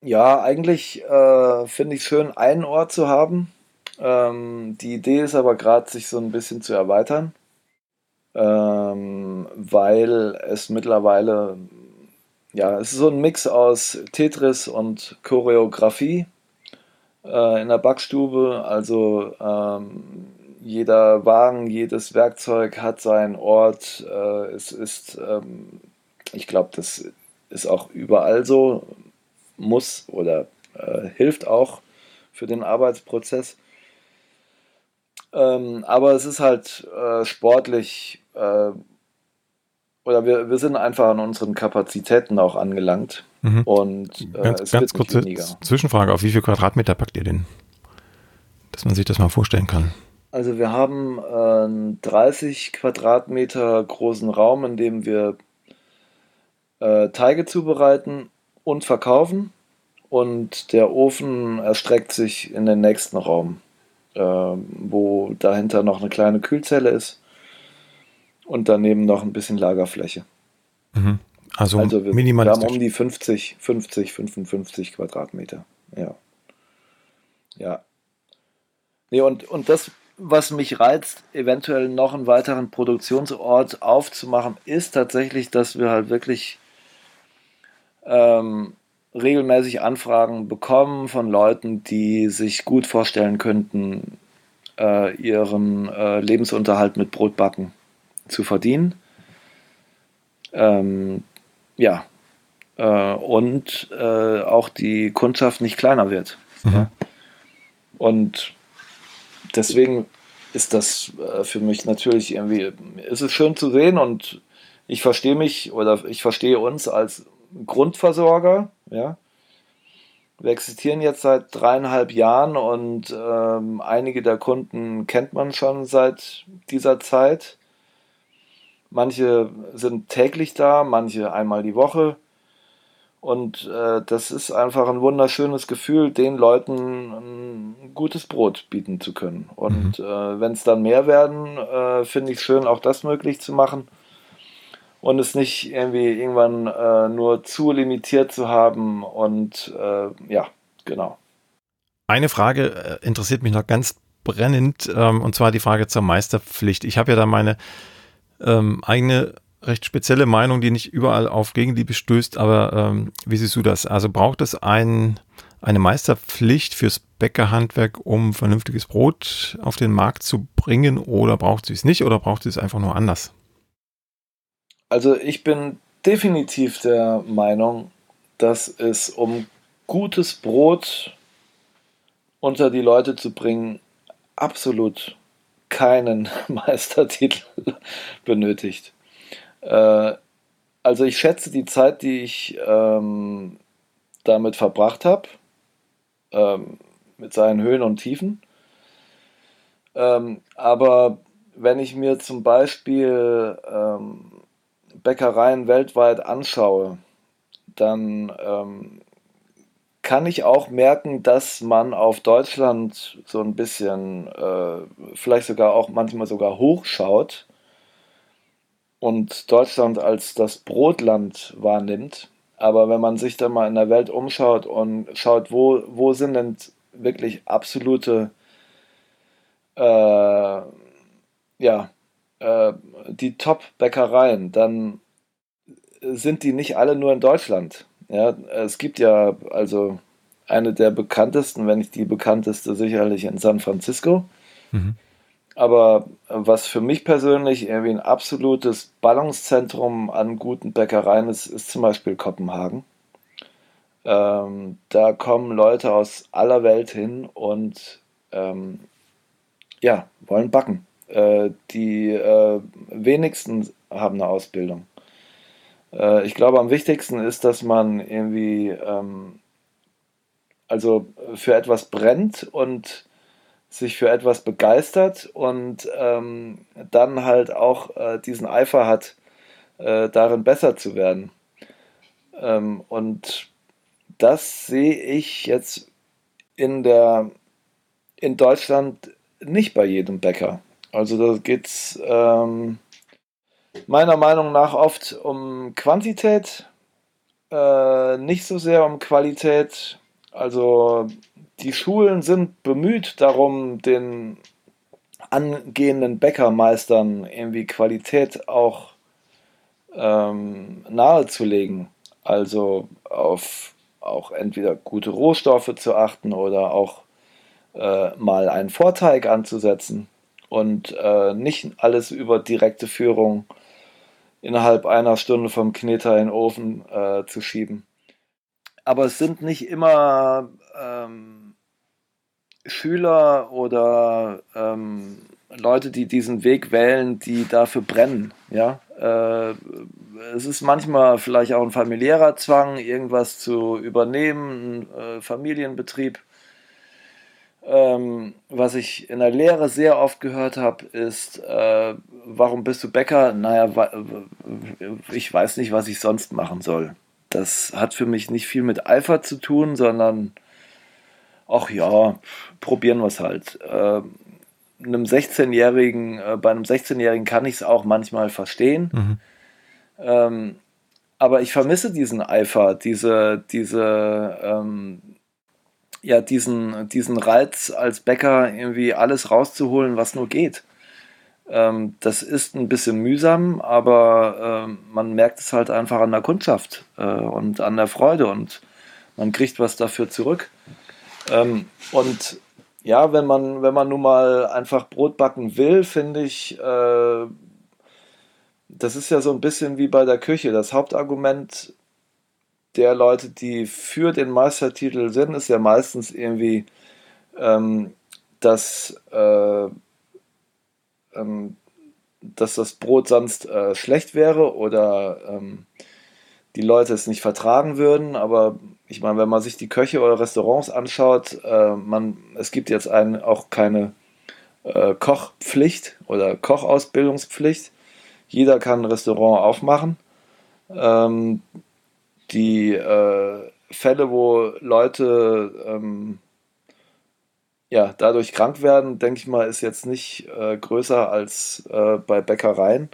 Ja, eigentlich äh, finde ich es schön, einen Ort zu haben, ähm, die Idee ist aber gerade, sich so ein bisschen zu erweitern, ähm, weil es mittlerweile, ja, es ist so ein Mix aus Tetris und Choreografie äh, in der Backstube. Also ähm, jeder Wagen, jedes Werkzeug hat seinen Ort. Äh, es ist, ähm, ich glaube, das ist auch überall so, muss oder äh, hilft auch für den Arbeitsprozess. Ähm, aber es ist halt äh, sportlich, äh, oder wir, wir sind einfach an unseren Kapazitäten auch angelangt. Mhm. Und äh, ganz, ganz kurze Zwischenfrage: Auf wie viel Quadratmeter packt ihr den? Dass man sich das mal vorstellen kann. Also, wir haben einen 30 Quadratmeter großen Raum, in dem wir äh, Teige zubereiten und verkaufen. Und der Ofen erstreckt sich in den nächsten Raum äh, wo dahinter noch eine kleine Kühlzelle ist und daneben noch ein bisschen Lagerfläche. Mhm. Also, also wir, wir haben um die 50, 50, 55 Quadratmeter. Ja. Ja. Nee, und, und das, was mich reizt, eventuell noch einen weiteren Produktionsort aufzumachen, ist tatsächlich, dass wir halt wirklich ähm, regelmäßig Anfragen bekommen von Leuten, die sich gut vorstellen könnten, äh, ihren äh, Lebensunterhalt mit Brotbacken zu verdienen. Ähm, ja, äh, und äh, auch die Kundschaft nicht kleiner wird. Mhm. Ja? Und deswegen ist das äh, für mich natürlich irgendwie, ist es schön zu sehen und ich verstehe mich oder ich verstehe uns als Grundversorger. Ja. Wir existieren jetzt seit dreieinhalb Jahren und ähm, einige der Kunden kennt man schon seit dieser Zeit. Manche sind täglich da, manche einmal die Woche. Und äh, das ist einfach ein wunderschönes Gefühl, den Leuten ein gutes Brot bieten zu können. Und mhm. äh, wenn es dann mehr werden, äh, finde ich es schön, auch das möglich zu machen und es nicht irgendwie irgendwann äh, nur zu limitiert zu haben und äh, ja, genau. Eine Frage äh, interessiert mich noch ganz brennend ähm, und zwar die Frage zur Meisterpflicht. Ich habe ja da meine ähm, eigene recht spezielle Meinung, die nicht überall auf Gegenliebe stößt, aber ähm, wie siehst du das? Also braucht es ein, eine Meisterpflicht fürs Bäckerhandwerk, um vernünftiges Brot auf den Markt zu bringen oder braucht sie es nicht oder braucht sie es einfach nur anders? Also ich bin definitiv der Meinung, dass es um gutes Brot unter die Leute zu bringen, absolut keinen [laughs] Meistertitel [laughs] benötigt. Äh, also ich schätze die Zeit, die ich ähm, damit verbracht habe, ähm, mit seinen Höhen und Tiefen. Ähm, aber wenn ich mir zum Beispiel ähm, Bäckereien weltweit anschaue, dann ähm, kann ich auch merken, dass man auf Deutschland so ein bisschen, äh, vielleicht sogar auch manchmal sogar hochschaut und Deutschland als das Brotland wahrnimmt. Aber wenn man sich dann mal in der Welt umschaut und schaut, wo, wo sind denn wirklich absolute äh, ja, äh, die Top-Bäckereien, dann sind die nicht alle nur in Deutschland. Ja, es gibt ja also eine der bekanntesten, wenn nicht die bekannteste, sicherlich in San Francisco. Mhm. Aber was für mich persönlich irgendwie ein absolutes Ballungszentrum an guten Bäckereien ist, ist zum Beispiel Kopenhagen. Ähm, da kommen Leute aus aller Welt hin und ähm, ja, wollen backen. Äh, die äh, wenigsten haben eine Ausbildung. Äh, ich glaube, am wichtigsten ist, dass man irgendwie ähm, also für etwas brennt und sich für etwas begeistert und ähm, dann halt auch äh, diesen Eifer hat, äh, darin besser zu werden. Ähm, und das sehe ich jetzt in der in Deutschland nicht bei jedem Bäcker. Also da geht es ähm, meiner Meinung nach oft um Quantität, äh, nicht so sehr um Qualität. Also die Schulen sind bemüht darum, den angehenden Bäckermeistern irgendwie Qualität auch ähm, nahezulegen. Also auf auch entweder gute Rohstoffe zu achten oder auch äh, mal einen Vorteig anzusetzen und äh, nicht alles über direkte Führung innerhalb einer Stunde vom Kneter in den Ofen äh, zu schieben. Aber es sind nicht immer ähm, Schüler oder ähm, Leute, die diesen Weg wählen, die dafür brennen. Ja? Äh, es ist manchmal vielleicht auch ein familiärer Zwang, irgendwas zu übernehmen, ein äh, Familienbetrieb. Ähm, was ich in der Lehre sehr oft gehört habe, ist, äh, warum bist du Bäcker? Naja, ich weiß nicht, was ich sonst machen soll. Das hat für mich nicht viel mit Eifer zu tun, sondern, ach ja, probieren wir es halt. Äh, einem 16-Jährigen, äh, bei einem 16-Jährigen kann ich es auch manchmal verstehen. Mhm. Ähm, aber ich vermisse diesen Eifer, diese, diese, ähm, ja, diesen, diesen Reiz als Bäcker irgendwie alles rauszuholen, was nur geht. Ähm, das ist ein bisschen mühsam, aber ähm, man merkt es halt einfach an der Kundschaft äh, und an der Freude und man kriegt was dafür zurück. Ähm, und ja, wenn man, wenn man nun mal einfach Brot backen will, finde ich, äh, das ist ja so ein bisschen wie bei der Küche. Das Hauptargument der Leute, die für den Meistertitel sind, ist ja meistens irgendwie, ähm, dass, äh, ähm, dass das Brot sonst äh, schlecht wäre oder ähm, die Leute es nicht vertragen würden. Aber ich meine, wenn man sich die Köche oder Restaurants anschaut, äh, man, es gibt jetzt ein, auch keine äh, Kochpflicht oder Kochausbildungspflicht. Jeder kann ein Restaurant aufmachen. Ähm, die äh, Fälle, wo Leute ähm, ja, dadurch krank werden, denke ich mal, ist jetzt nicht äh, größer als äh, bei Bäckereien.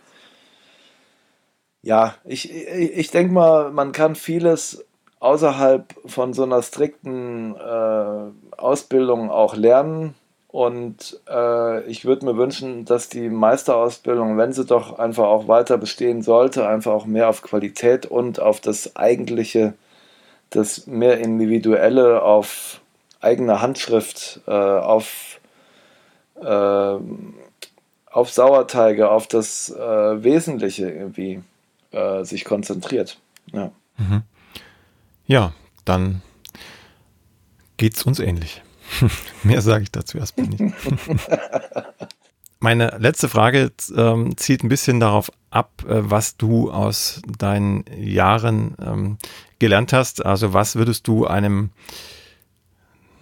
Ja, ich, ich, ich denke mal, man kann vieles außerhalb von so einer strikten äh, Ausbildung auch lernen. Und äh, ich würde mir wünschen, dass die Meisterausbildung, wenn sie doch einfach auch weiter bestehen sollte, einfach auch mehr auf Qualität und auf das eigentliche, das mehr individuelle, auf eigene Handschrift, äh, auf, äh, auf Sauerteige, auf das äh, Wesentliche irgendwie äh, sich konzentriert. Ja. Mhm. ja, dann geht es uns ähnlich. [laughs] Mehr sage ich dazu erstmal nicht. [laughs] Meine letzte Frage ähm, zielt ein bisschen darauf ab, äh, was du aus deinen Jahren ähm, gelernt hast. Also was würdest du einem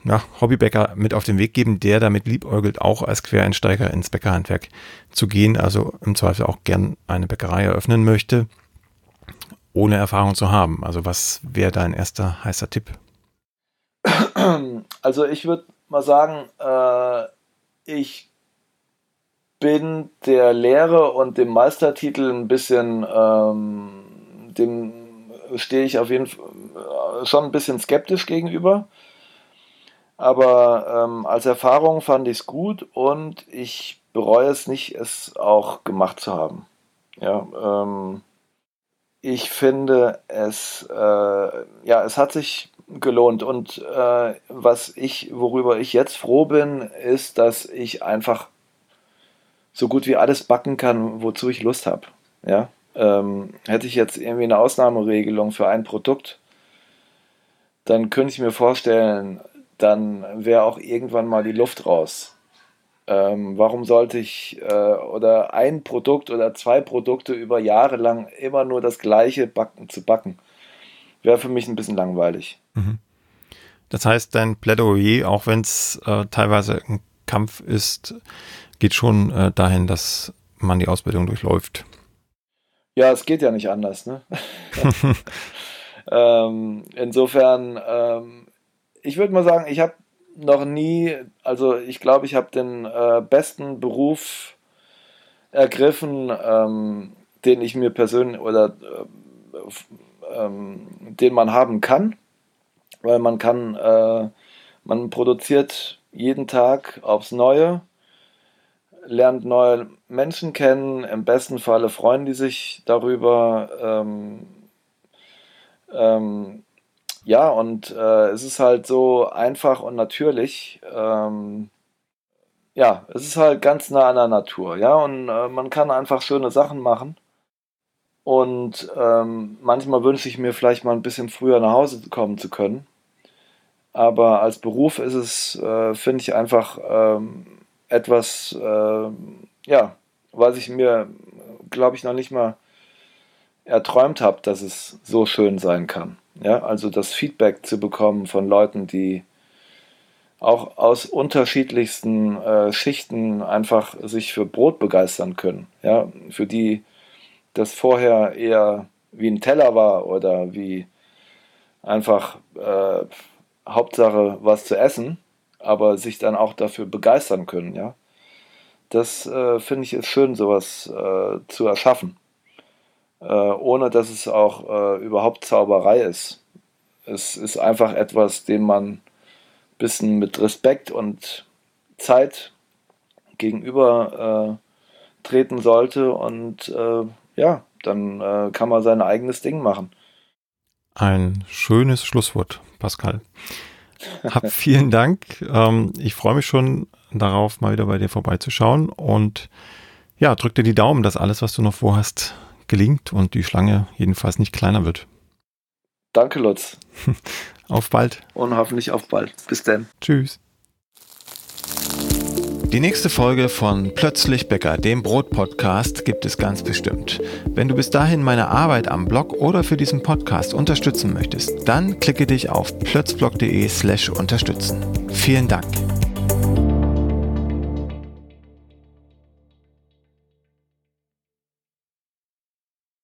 ja, Hobbybäcker mit auf den Weg geben, der damit liebäugelt, auch als Quereinsteiger ins Bäckerhandwerk zu gehen, also im Zweifel auch gern eine Bäckerei eröffnen möchte, ohne Erfahrung zu haben? Also was wäre dein erster heißer Tipp? Also ich würde mal sagen, äh, ich bin der Lehre und dem Meistertitel ein bisschen, ähm, dem stehe ich auf jeden Fall schon ein bisschen skeptisch gegenüber. Aber ähm, als Erfahrung fand ich es gut und ich bereue es nicht, es auch gemacht zu haben. Ja, ähm, ich finde es, äh, ja, es hat sich gelohnt und äh, was ich, worüber ich jetzt froh bin, ist, dass ich einfach so gut wie alles backen kann, wozu ich Lust habe. Ja, ähm, hätte ich jetzt irgendwie eine Ausnahmeregelung für ein Produkt, dann könnte ich mir vorstellen, dann wäre auch irgendwann mal die Luft raus. Ähm, warum sollte ich äh, oder ein Produkt oder zwei Produkte über Jahre lang immer nur das gleiche backen, zu backen? Wäre für mich ein bisschen langweilig. Mhm. Das heißt, dein Plädoyer, auch wenn es äh, teilweise ein Kampf ist, geht schon äh, dahin, dass man die Ausbildung durchläuft. Ja, es geht ja nicht anders. Ne? [laughs] [laughs] ähm, insofern, ähm, ich würde mal sagen, ich habe noch nie, also ich glaube, ich habe den äh, besten Beruf ergriffen, ähm, den ich mir persönlich oder äh, ähm, den man haben kann, weil man kann, äh, man produziert jeden Tag aufs Neue, lernt neue Menschen kennen, im besten Falle freuen die sich darüber. Ähm, ähm, ja, und äh, es ist halt so einfach und natürlich. Ähm, ja, es ist halt ganz nah an der Natur, ja, und äh, man kann einfach schöne Sachen machen. Und ähm, manchmal wünsche ich mir vielleicht mal ein bisschen früher nach Hause kommen zu können. Aber als Beruf ist es, äh, finde ich, einfach ähm, etwas, äh, ja, was ich mir, glaube ich, noch nicht mal erträumt habe, dass es so schön sein kann. Ja, also das Feedback zu bekommen von Leuten, die auch aus unterschiedlichsten äh, Schichten einfach sich für Brot begeistern können. Ja, für die das vorher eher wie ein Teller war oder wie einfach äh, Hauptsache was zu essen, aber sich dann auch dafür begeistern können. Ja, das äh, finde ich ist schön, sowas äh, zu erschaffen äh, ohne dass es auch äh, überhaupt Zauberei ist. Es ist einfach etwas, dem man ein bisschen mit Respekt und Zeit gegenüber äh, treten sollte und äh, ja, dann äh, kann man sein eigenes Ding machen. Ein schönes Schlusswort, Pascal. Hab [laughs] vielen Dank. Ähm, ich freue mich schon darauf, mal wieder bei dir vorbeizuschauen und ja, drück dir die Daumen, dass alles, was du noch vorhast, gelingt und die Schlange jedenfalls nicht kleiner wird. Danke, Lutz. [laughs] auf bald. Und hoffentlich auf bald. Bis dann. Tschüss. Die nächste Folge von Plötzlich Bäcker, dem Brot-Podcast, gibt es ganz bestimmt. Wenn du bis dahin meine Arbeit am Blog oder für diesen Podcast unterstützen möchtest, dann klicke dich auf plötzblog.de slash unterstützen. Vielen Dank.